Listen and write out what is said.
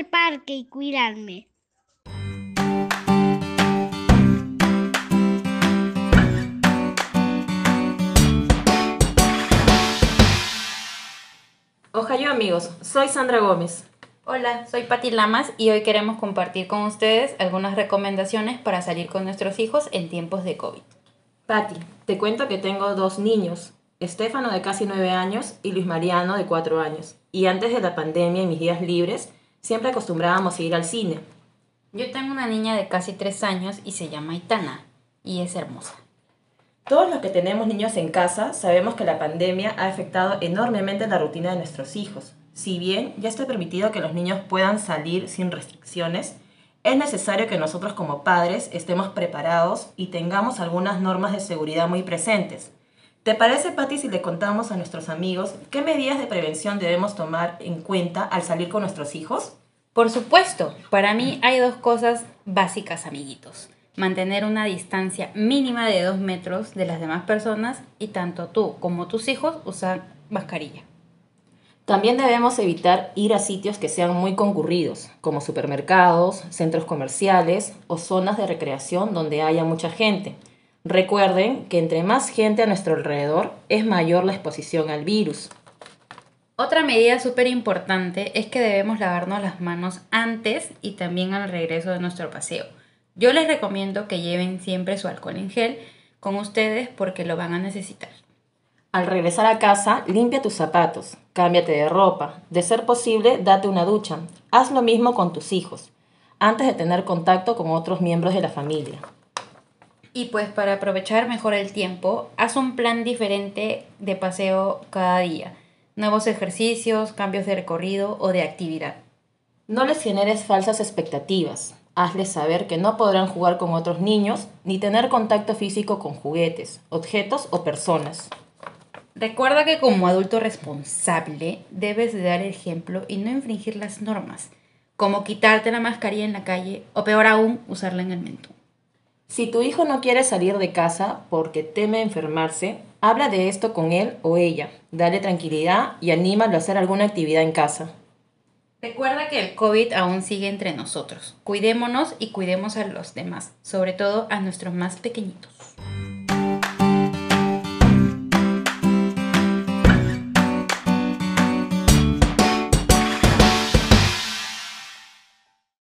al parque y cuidarme. Ojalá amigos, soy Sandra Gómez. Hola, soy Patti Lamas y hoy queremos compartir con ustedes algunas recomendaciones para salir con nuestros hijos en tiempos de COVID. Patti, te cuento que tengo dos niños, Estefano de casi nueve años y Luis Mariano de cuatro años. Y antes de la pandemia, en mis días libres, siempre acostumbrábamos a ir al cine. Yo tengo una niña de casi tres años y se llama Itana y es hermosa. Todos los que tenemos niños en casa sabemos que la pandemia ha afectado enormemente la rutina de nuestros hijos. Si bien ya está permitido que los niños puedan salir sin restricciones, es necesario que nosotros como padres estemos preparados y tengamos algunas normas de seguridad muy presentes. ¿Te parece, Patti, si le contamos a nuestros amigos qué medidas de prevención debemos tomar en cuenta al salir con nuestros hijos? Por supuesto, para mí hay dos cosas básicas, amiguitos mantener una distancia mínima de 2 metros de las demás personas y tanto tú como tus hijos usar mascarilla. También debemos evitar ir a sitios que sean muy concurridos, como supermercados, centros comerciales o zonas de recreación donde haya mucha gente. Recuerden que entre más gente a nuestro alrededor es mayor la exposición al virus. Otra medida súper importante es que debemos lavarnos las manos antes y también al regreso de nuestro paseo yo les recomiendo que lleven siempre su alcohol en gel con ustedes porque lo van a necesitar. Al regresar a casa, limpia tus zapatos, cámbiate de ropa, de ser posible, date una ducha. Haz lo mismo con tus hijos, antes de tener contacto con otros miembros de la familia. Y pues para aprovechar mejor el tiempo, haz un plan diferente de paseo cada día. Nuevos ejercicios, cambios de recorrido o de actividad. No les generes falsas expectativas. Hazles saber que no podrán jugar con otros niños ni tener contacto físico con juguetes, objetos o personas. Recuerda que como adulto responsable debes de dar el ejemplo y no infringir las normas, como quitarte la mascarilla en la calle o peor aún, usarla en el mentón. Si tu hijo no quiere salir de casa porque teme enfermarse, habla de esto con él o ella, dale tranquilidad y anímalo a hacer alguna actividad en casa. Recuerda que el COVID aún sigue entre nosotros. Cuidémonos y cuidemos a los demás, sobre todo a nuestros más pequeñitos.